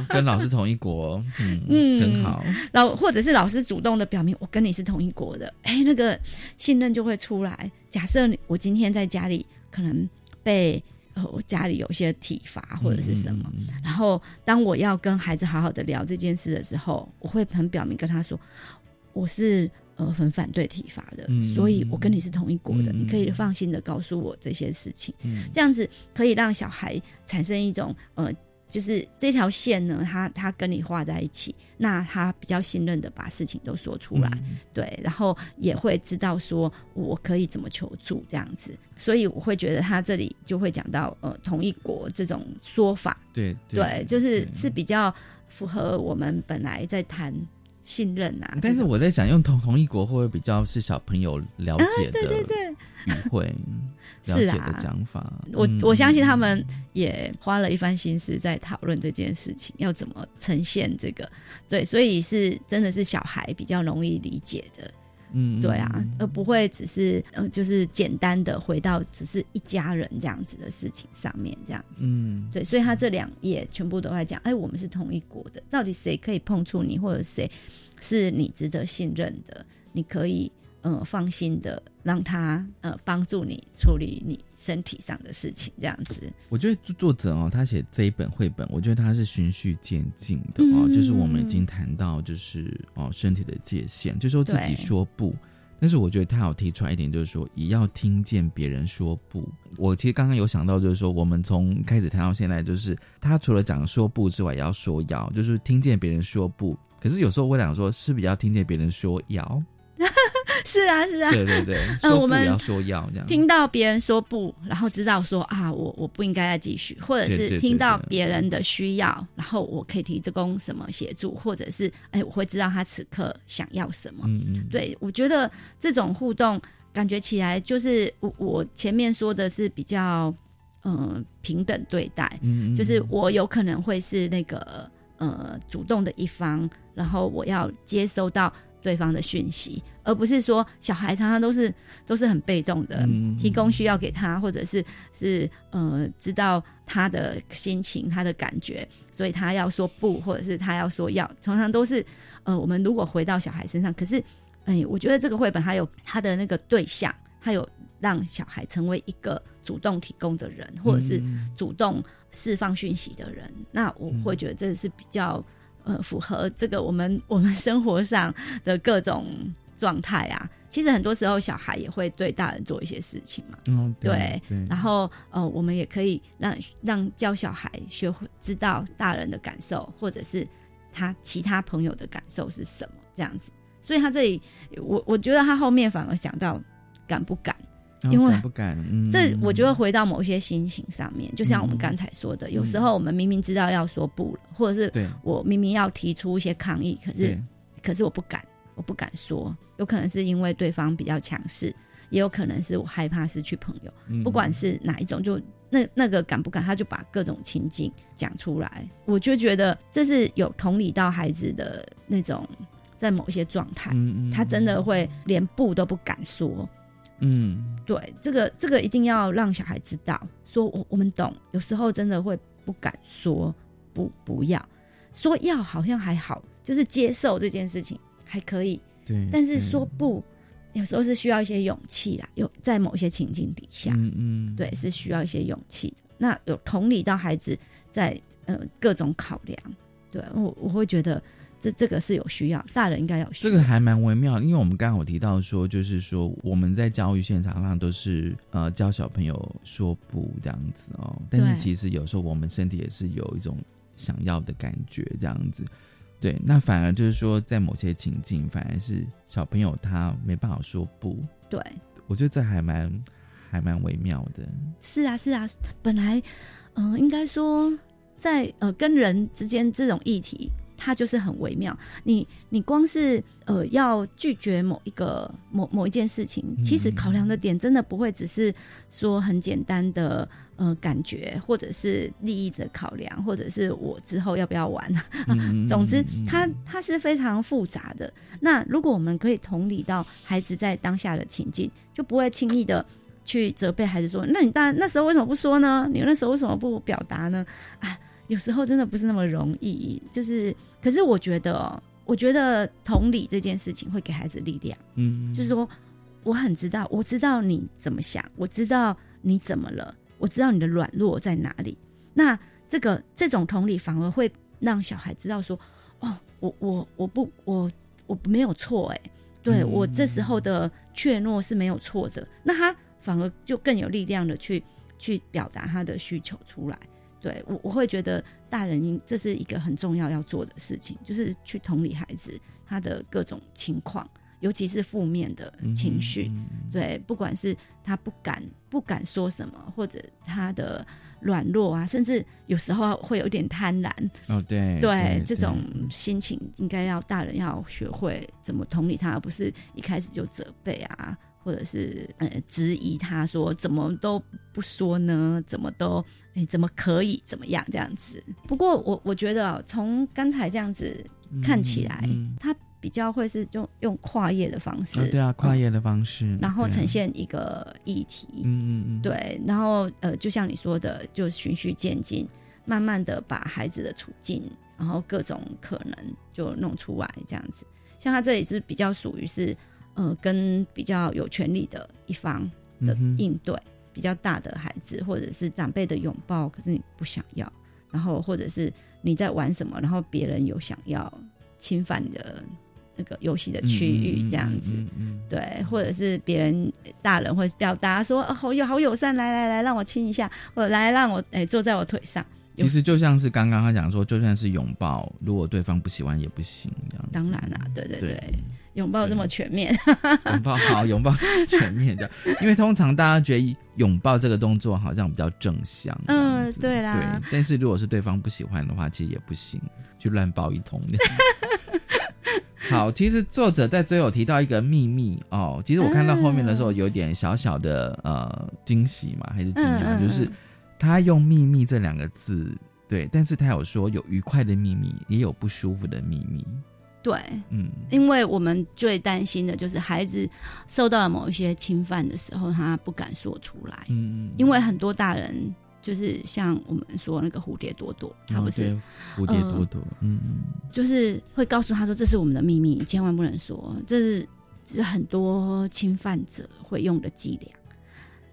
跟老师同一国，嗯 嗯很好，老或者是老师主动的表明我跟你是同一国的，哎，那个信任就会出来。假设我今天在家里可能被呃我家里有一些体罚或者是什么，嗯然后当我要跟孩子好好的聊这件事的时候，我会很表明跟他说，我是。呃，很反对体罚的，嗯所以我跟你是同一国的，嗯你可以放心的告诉我这些事情，嗯这样子可以让小孩产生一种呃就是这条线呢，他他跟你画在一起，那他比较信任的把事情都说出来，嗯。对，然后也会知道说我可以怎么求助这样子，所以我会觉得他这里就会讲到呃同一国这种说法，对对，就是是比较符合我们本来在谈信任啊，但是我在想，用同同一国会不会比较是小朋友了解的对对对。语汇，了是解的啊讲法？我嗯我相信他们也花了一番心思在讨论这件事情，要怎么呈现这个，对，所以是真的是小孩比较容易理解的，嗯，对啊嗯，而不会只是呃，就是简单的回到只是一家人这样子的事情上面这样子，嗯，对，所以他这两页全部都在讲，哎，我们是同一国的，到底谁可以碰触你，或者谁是你值得信任的，你可以呃放心的让他呃帮助你处理你身体上的事情，这样子。我觉得作作者哦，他写这一本绘本，我觉得他是循序渐进的哦，嗯就是我们已经谈到就是哦身体的界限，就说自己对说不。但是我觉得他有提出来一点，就是说也要听见别人说不。我其实刚刚有想到，就是说我们从开始谈到现在，就是他除了讲说不之外，也要说要，就是听见别人说不。可是有时候我想说，是不是要听见别人说要？是啊，是啊，对对对，嗯，我们说不要说要这样。听到别人说不，然后知道说啊，我我不应该再继续，或者是听到别人的需要，然后我可以提供什么协助，或者是哎，我会知道他此刻想要什么。嗯嗯，对我觉得这种互动感觉起来，就是我我前面说的是比较嗯、呃平等对待，嗯，嗯就是我有可能会是那个呃主动的一方，然后我要接收到对方的讯息，而不是说小孩常常都是都是很被动的，嗯提供需要给他，或者是是呃知道他的心情、他的感觉，所以他要说不，或者是他要说要，常常都是呃我们如果回到小孩身上，可是哎，我觉得这个绘本还有他的那个对象，他有让小孩成为一个主动提供的人，或者是嗯。主动释放讯息的人，那我会觉得这是比较呃符合这个我们我们生活上的各种状态啊。其实很多时候小孩也会对大人做一些事情嘛，嗯对对，然后呃，我们也可以让让教小孩学会知道大人的感受，或者是他其他朋友的感受是什么这样子。所以他这里，我我觉得他后面反而讲到敢不敢，因为敢不敢？嗯，这我觉得回到某一些心情上面，就像我们刚才说的，有时候我们明明知道要说不了，或者是对。我明明要提出一些抗议，可是可是我不敢，我不敢说，有可能是因为对方比较强势，也有可能是我害怕失去朋友，嗯不管是哪一种，就那那个敢不敢，他就把各种情境讲出来，我就觉得这是有同理到孩子的那种，在某一些状态，他真的会连不都不敢说，嗯。对，这个这个一定要让小孩知道，说我我们懂，有时候真的会不敢说不不要，说要好像还好，就是接受这件事情还可以，对，但是说。不，有时候是需要一些勇气啦，有在某一些情境底下，嗯嗯对，是需要一些勇气的。那有同理到孩子在呃各种考量，对我我会觉得这这个是有需要，大人应该有需要。这个还蛮微妙的，因为我们刚刚有提到说，就是说我们在教育现场上都是呃教小朋友说不这样子哦，但是其实有时候我们身体也是有一种想要的感觉这样子。对，那反而就是说，在某些情境，反而是小朋友他没办法说不，对，我觉得这还蛮还蛮微妙的。是啊，是啊，本来，嗯、应该说，在呃跟人之间这种议题，它就是很微妙。你你光是呃要拒绝某一个某某一件事情，其实考量的点真的不会只是说很简单的呃感觉，或者是利益的考量，或者是我之后要不要玩。嗯 总之嗯，它它是非常复杂的。那如果我们可以同理到孩子在当下的情境，就不会轻易的去责备孩子说：“那你当那时候为什么不说呢？你那时候为什么不表达呢？”啊，有时候真的不是那么容易。就是，可是我觉得哦，我觉得同理这件事情会给孩子力量。嗯，就是说，我很知道，我知道你怎么想，我知道你怎么了，我知道你的软弱在哪里。那这个这种同理反而会让小孩知道说，哦，我我我不我我没有错哎，对、嗯我这时候的怯懦是没有错的。那他反而就更有力量的去去表达他的需求出来。对我我会觉得大人应这是一个很重要要做的事情，就是去同理孩子他的各种情况，尤其是负面的情绪。对，不管是他不敢不敢说什么，或者他的软弱啊，甚至有时候会有点贪婪。哦，对对，这种心情应该要大人要学会怎么同理他，而不是一开始就责备啊。或者是呃质疑他说怎么都不说呢？怎么都哎怎么可以怎么样这样子？不过我我觉得从刚才这样子看起来，他比较会是用用跨页的方式，对啊，跨页的方式，然后呈现一个议题，嗯嗯嗯，对，然后呃就像你说的，就循序渐进，慢慢的把孩子的处境，然后各种可能就弄出来这样子。像他这里是比较属于是。呃，跟比较有权利的一方的应对，比较大的孩子，或者是长辈的拥抱，可是你不想要，然后或者是你在玩什么，然后别人有想要侵犯你的那个游戏的区域，这样子，对，或者是别人大人会表达说，好友好友善，来来来，让我亲一下，或者来让我哎坐在我腿上。其实就像是刚刚他讲说，就算是拥抱，如果对方不喜欢也不行，这样。当然啦，对对对。拥抱这么全面，拥抱好，拥抱全面的，因为通常大家觉得拥抱这个动作好像比较正向，嗯，对啦，对。但是如果是对方不喜欢的话，其实也不行，就乱抱一通。好，其实作者在最后提到一个秘密哦，其实我看到后面的时候有点小小的呃惊喜嘛，还是惊讶，就是他用“秘密”这两个字，对，但是他有说有愉快的秘密，也有不舒服的秘密。对，嗯，因为我们最担心的就是孩子受到了某一些侵犯的时候，他不敢说出来。嗯，因为很多大人就是像我们说那个蝴蝶朵朵，他不是蝴蝶朵朵，嗯嗯，就是会告诉他说这是我们的秘密，千万不能说。这是是很多侵犯者会用的伎俩。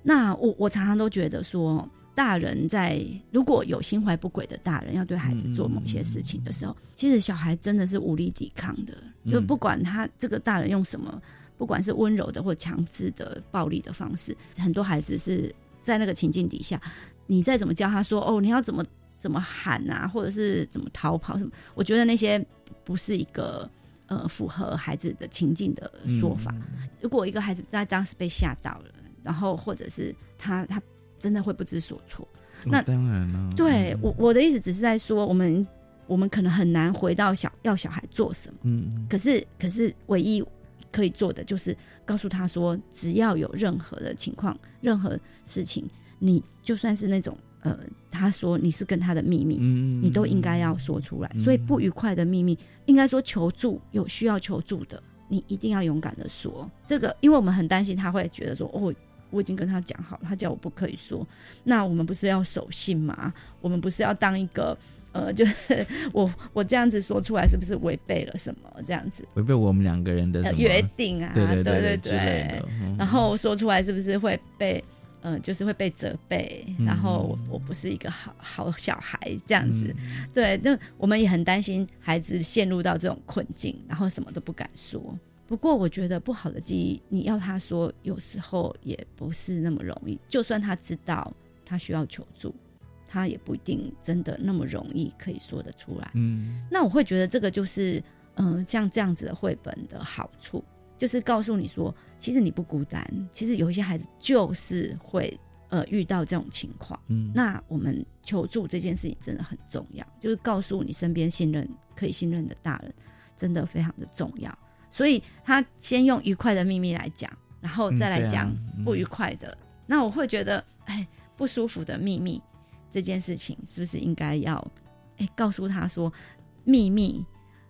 那我我常常都觉得说。大人在如果有心怀不轨的大人要对孩子做某些事情的时候，其实小孩真的是无力抵抗的。就不管他这个大人用什么，不管是温柔的或强制的暴力的方式，很多孩子是在那个情境底下，你再怎么教他说哦，你要怎么怎么喊啊，或者是怎么逃跑什么，我觉得那些不是一个呃符合孩子的情境的说法。如果一个孩子在当时被吓到了，然后或者是他他。真的会不知所措，那当然了。对我我的意思只是在说，我们我们可能很难回到小要小孩做什么，嗯，可是可是唯一可以做的就是告诉他说，只要有任何的情况、任何事情，你就算是那种呃，他说你是跟他的秘密，嗯，你都应该要说出来。所以不愉快的秘密，应该说求助有需要求助的，你一定要勇敢的说这个，因为我们很担心他会觉得说哦。我已经跟他讲好了，他叫我不可以说。那我们不是要守信吗？我们不是要当一个呃，就是我我这样子说出来，是不是违背了什么？这样子违背我们两个人的约定啊？对对对对。然后说出来是不是会被呃，就是会被责备？然后我不是一个好好小孩这样子。对，那我们也很担心孩子陷入到这种困境，然后什么都不敢说。不过，我觉得不好的记忆，你要他说，有时候也不是那么容易。就算他知道他需要求助，他也不一定真的那么容易可以说得出来。嗯，那我会觉得这个就是，嗯，像这样子的绘本的好处，就是告诉你说，其实你不孤单。其实有一些孩子就是会呃遇到这种情况。嗯，那我们求助这件事情真的很重要，就是告诉你身边信任可以信任的大人，真的非常的重要。所以他先用愉快的秘密来讲，然后再来讲不愉快的。那我会觉得，哎，不舒服的秘密这件事情，是不是应该要哎告诉他说，秘密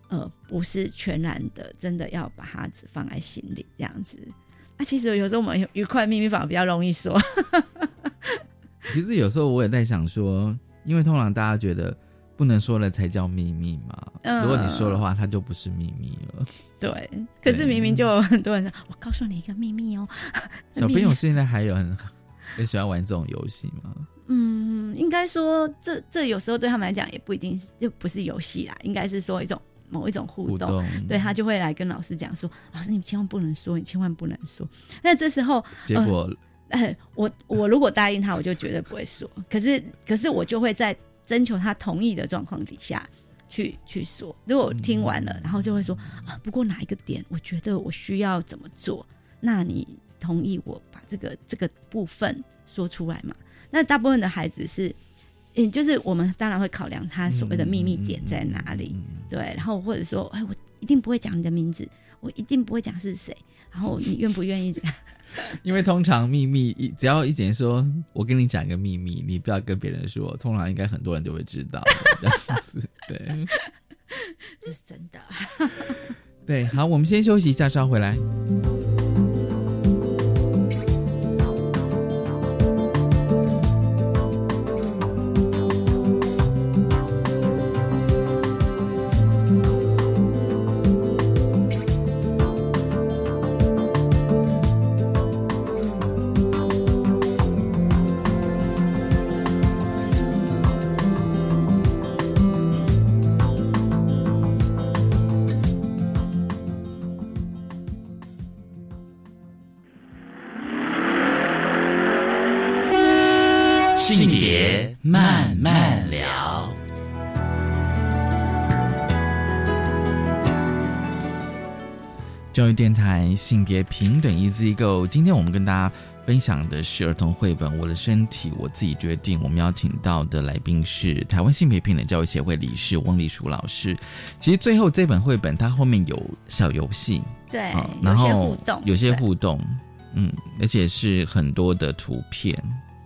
呃不是全然的，真的要把它只放在心里这样子。啊，其实有时候我们愉快秘密反而比较容易说。其实有时候我也在想说，因为通常大家觉得。不能说了才叫秘密嘛？如果你说的话，它就不是秘密了。对，可是明明就有很多人说：“我告诉你一个秘密哦。”小朋友现在还有很 很喜欢玩这种游戏吗？嗯，应该说这这有时候对他们来讲也不一定是就不是游戏啦，应该是说一种某一种互动。对他就会来跟老师讲说：“老师，你千万不能说，你千万不能说。”那这时候结果，我我如果答应他，我就绝对不会说。可是可是我就会在。征求他同意的状况底下去去说。如果我听完了，然后就会说啊，不过哪一个点我觉得我需要怎么做，那你同意我把这个这个部分说出来嘛？那大部分的孩子是。嗯，就是我们当然会考量他所谓的秘密点在哪里，对，然后或者说，哎，我一定不会讲你的名字，我一定不会讲是谁，然后你愿不愿意？因为通常秘密，只要一姐说，我跟你讲一个秘密，你不要跟别人说，通常应该很多人都会知道这样子，对，这是真的。对，好，我们先休息一下，稍回来。性别平等 Easy Go，今天我们跟大家分享的是儿童绘本《我的身体我自己决定》。我们邀请到的来宾是台湾性别平等教育协会理事翁立淑老师。其实最后这本绘本它后面有小游戏，对，然后互动，有些互动，嗯，而且是很多的图片，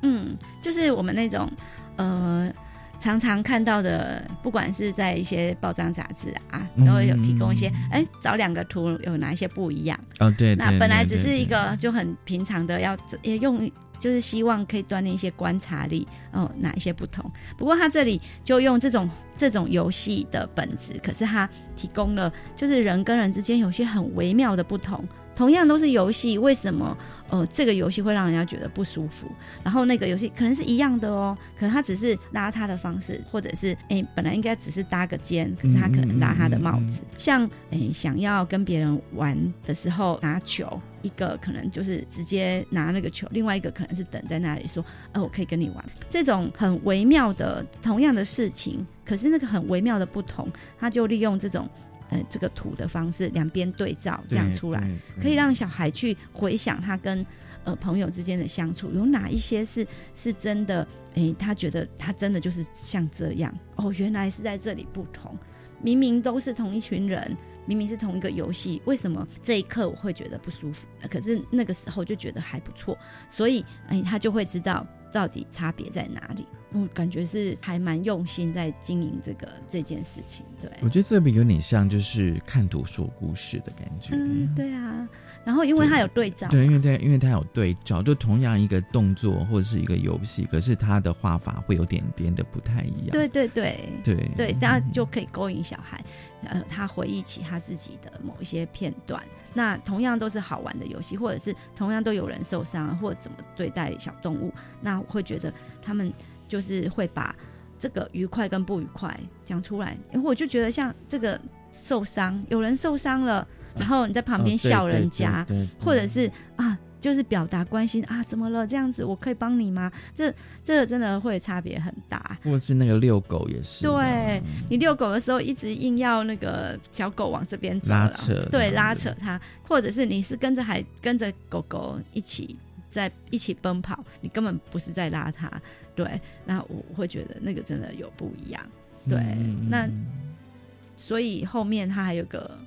嗯，就是我们那种呃。常常看到的，不管是在一些报章杂志啊，都会有提供一些，哎，找两个图有哪一些不一样？哦，对，那本来只是一个就很平常的，要也用，就是希望可以锻炼一些观察力，哦，哪一些不同？不过他这里就用这种这种游戏的本质，可是他提供了，就是人跟人之间有些很微妙的不同。同样都是游戏，为什么呃这个游戏会让人家觉得不舒服？然后那个游戏可能是一样的哦，可能他只是拉他的方式，或者是哎本来应该只是搭个肩，可是他可能拉他的帽子。像哎想要跟别人玩的时候拿球，一个可能就是直接拿那个球，另外一个可能是等在那里说，呃我可以跟你玩。这种很微妙的同样的事情，可是那个很微妙的不同，他就利用这种。呃，这个图的方式，两边对照这样出来，可以让小孩去回想他跟呃朋友之间的相处，有哪一些是是真的？哎，他觉得他真的就是像这样哦，原来是在这里不同。明明都是同一群人，明明是同一个游戏，为什么这一刻我会觉得不舒服？可是那个时候就觉得还不错，所以哎，他就会知道到底差别在哪里。我感觉是还蛮用心在经营这个这件事情，对。我觉得这边有点像就是看图说故事的感觉。嗯，对啊。然后因为它有对照，对，因为它因为它有对照，就同样一个动作或者是一个游戏，可是它的画法会有点点的不太一样。对对对对对，大家就可以勾引小孩，呃，他回忆起他自己的某一些片段。那同样都是好玩的游戏，或者是同样都有人受伤，或者怎么对待小动物，那我会觉得他们。就是会把这个愉快跟不愉快讲出来，因为我就觉得像这个受伤，有人受伤了，然后你在旁边笑人家，或者是啊，就是表达关心啊，怎么了？这样子我可以帮你吗？这这个真的会差别很大。或者是那个遛狗也是，对你遛狗的时候一直硬要那个小狗往这边走，拉扯，对，拉扯它，或者是你是跟着还跟着狗狗一起。在一起奔跑，你根本不是在拉他，对，那我会觉得那个真的有不一样，对，那所以后面他还有个，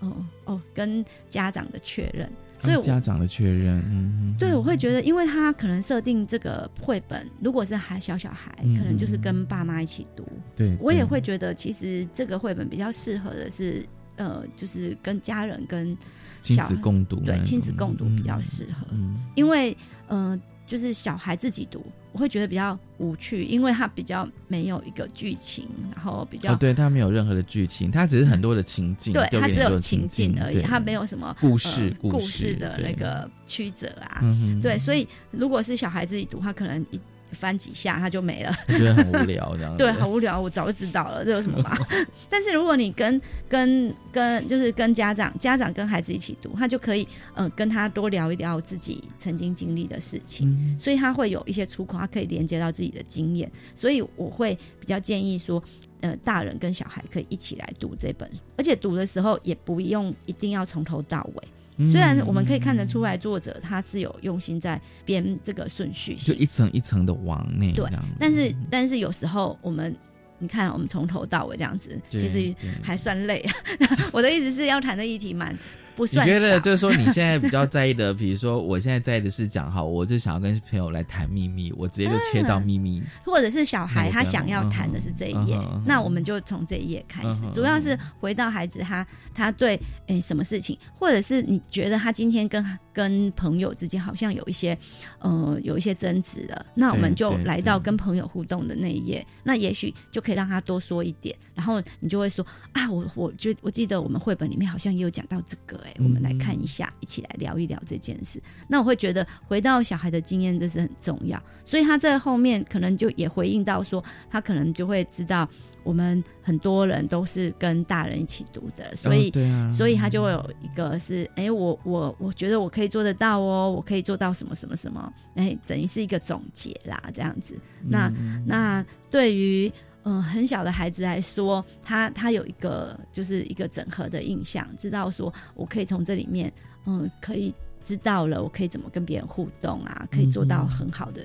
哦哦，跟家长的确认，所以家长的确认，嗯，对，我会觉得，因为他可能设定这个绘本，如果是还小小孩，可能就是跟爸妈一起读，对我也会觉得，其实这个绘本比较适合的是，呃，就是跟家人跟。亲子共读，对亲子共读比较适合，因为呃，就是小孩自己读，我会觉得比较无趣，因为他比较没有一个剧情，然后比较，对他没有任何的剧情，他只是很多的情境，对他只有情境而已，他没有什么故事故事的那个曲折啊，对，所以如果是小孩自己读，他可能一翻几下他就没了，觉得很无聊这样子。对，很无聊，我早就知道了，这有什么嘛？但是如果你跟跟跟就是跟家长，家长跟孩子一起读，他就可以呃跟他多聊一聊自己曾经经历的事情，所以他会有一些出口，他可以连接到自己的经验，所以我会比较建议说。呃，大人跟小孩可以一起来读这本，而且读的时候也不用一定要从头到尾。虽然我们可以看得出来，作者他是有用心在编这个顺序，就一层一层的往内。对，但是但是有时候我们，你看我们从头到尾这样子，其实还算累。我的意思是要谈的议题蛮。你觉得就是说你现在比较 在意的，比如说我现在在意的是讲好，我就想要跟朋友来谈秘密，我直接就切到秘密，或者是小孩他想要谈的是这一页，那我们就从这一页开始，主要是回到孩子他他对诶什么事情，或者是你觉得他今天跟跟朋友之间好像有一些呃有一些争执了，那我们就来到跟朋友互动的那一页，那也许就可以让他多说一点，然后你就会说啊，我我觉我记得我们绘本里面好像也有讲到这个。我们来看一下，一起来聊一聊这件事。那我会觉得，回到小孩的经验，这是很重要。所以他在后面可能就也回应到说，他可能就会知道，我们很多人都是跟大人一起读的，所以，所以他就会有一个是，哎，我我我觉得我可以做得到哦，我可以做到什么什么什么，哎，等于是一个总结啦，这样子。那那对于。嗯，很小的孩子来说，他他有一个就是一个整合的印象，知道说我可以从这里面，嗯，可以知道了，我可以怎么跟别人互动啊，可以做到很好的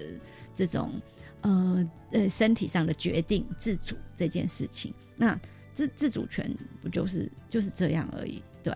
这种呃呃身体上的决定自主这件事情。那自自主权不就是就是这样而已？对，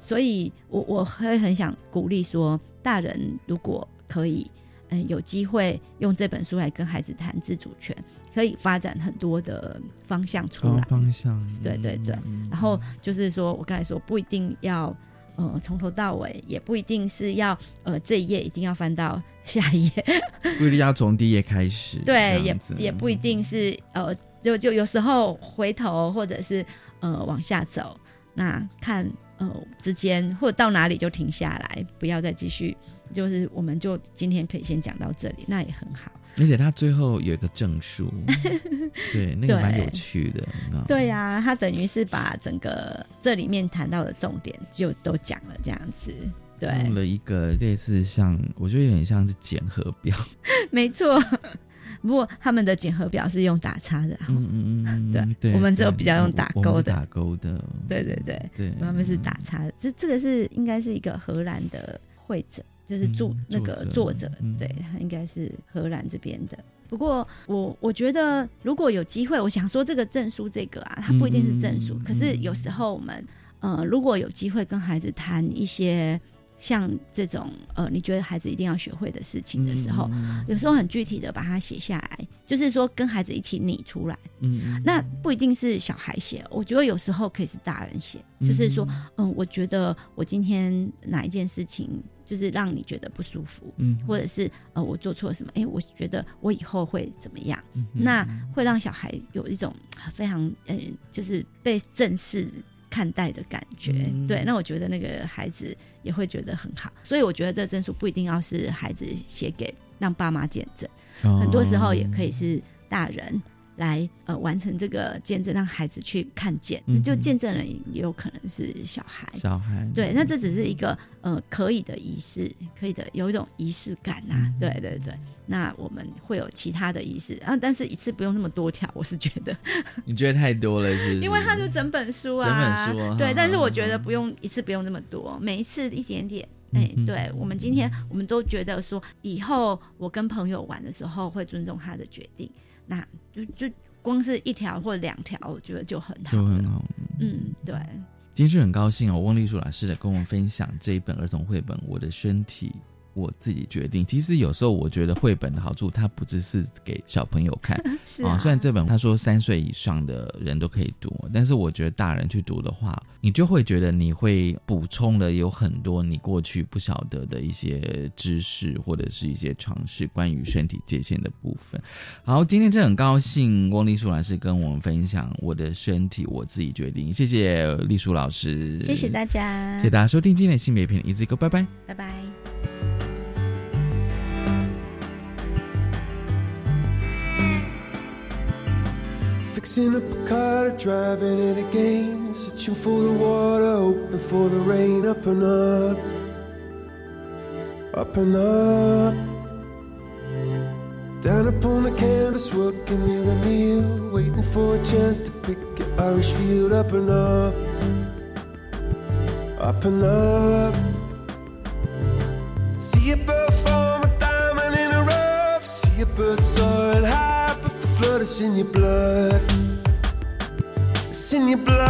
所以我我会很想鼓励说，大人如果可以。嗯，有机会用这本书来跟孩子谈自主权，可以发展很多的方向出来。方向，对对对。然后就是说，我刚才说不一定要呃从头到尾，也不一定是要呃这一页一定要翻到下一页，不一定要从第一页开始。对，也也不一定是呃就就有时候回头或者是呃往下走，那看呃之间或者到哪里就停下来，不要再继续。就是，我们就今天可以先讲到这里，那也很好。而且他最后有一个证书，对，那个蛮有趣的。对呀，他等于是把整个这里面谈到的重点就都讲了，这样子。对，用了一个类似像，我觉得有点像是检核表。没错，不过他们的检核表是用打叉的。嗯嗯嗯，对，我们只有比较用打勾的。打勾的。对对对对，他们是打叉的。这这个是应该是一个荷兰的会者。就是著那个作者，对他应该是荷兰这边的。不过我我觉得如果有机会，我想说这个证书这个啊，它不一定是证书。可是有时候我们呃，如果有机会跟孩子谈一些像这种呃，你觉得孩子一定要学会的事情的时候，有时候很具体的把它写下来，就是说跟孩子一起拟出来。嗯，那不一定是小孩写，我觉得有时候可以是大人写，就是说嗯，我觉得我今天哪一件事情。就是让你觉得不舒服，嗯，或者是呃，我做错了什么？哎，我觉得我以后会怎么样？那会让小孩有一种非常呃，就是被正视看待的感觉。对，那我觉得那个孩子也会觉得很好。所以我觉得这证书不一定要是孩子写给让爸妈见证，很多时候也可以是大人。来呃完成这个见证，让孩子去看见，就见证人也有可能是小孩。小孩对，那这只是一个呃可以的仪式，可以的有一种仪式感呐。对对对，那我们会有其他的仪式啊，但是一次不用那么多条，我是觉得。你觉得太多了是？因为它是整本书啊，整本书对，但是我觉得不用一次不用那么多，每一次一点点。哎，对我们今天我们都觉得说，以后我跟朋友玩的时候会尊重他的决定。那就就光是一条或两条，我觉得就很好，就很好。嗯，对。今天是很高兴哦，翁丽淑老师的跟我们分享这一本儿童绘本《我的身体》。我自己决定。其实有时候我觉得绘本的好处，它不只是给小朋友看 啊。虽然这本他说三岁以上的人都可以读，但是我觉得大人去读的话，你就会觉得你会补充了有很多你过去不晓得的一些知识或者是一些常识，关于身体界限的部分。好，今天真的很高兴，翁丽淑老师跟我们分享我的身体我自己决定。谢谢丽淑老师，谢谢大家，谢谢大家收听今天的性别片，一字一个，拜拜，拜拜。Fixing up a car, driving it again. Searching for the water, hoping for the rain. Up and up, up and up. Down upon the canvas, working in a meal. Waiting for a chance to pick your Irish field. Up and up, up and up. See a bird form a diamond in a rough. See a bird soaring high, flood is in your blood. It's in your blood.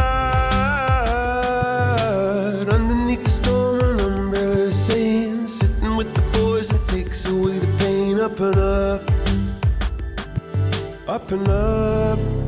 Underneath the storm, an umbrella is saying, sitting with the boys and takes away the pain. Up and up, up and up.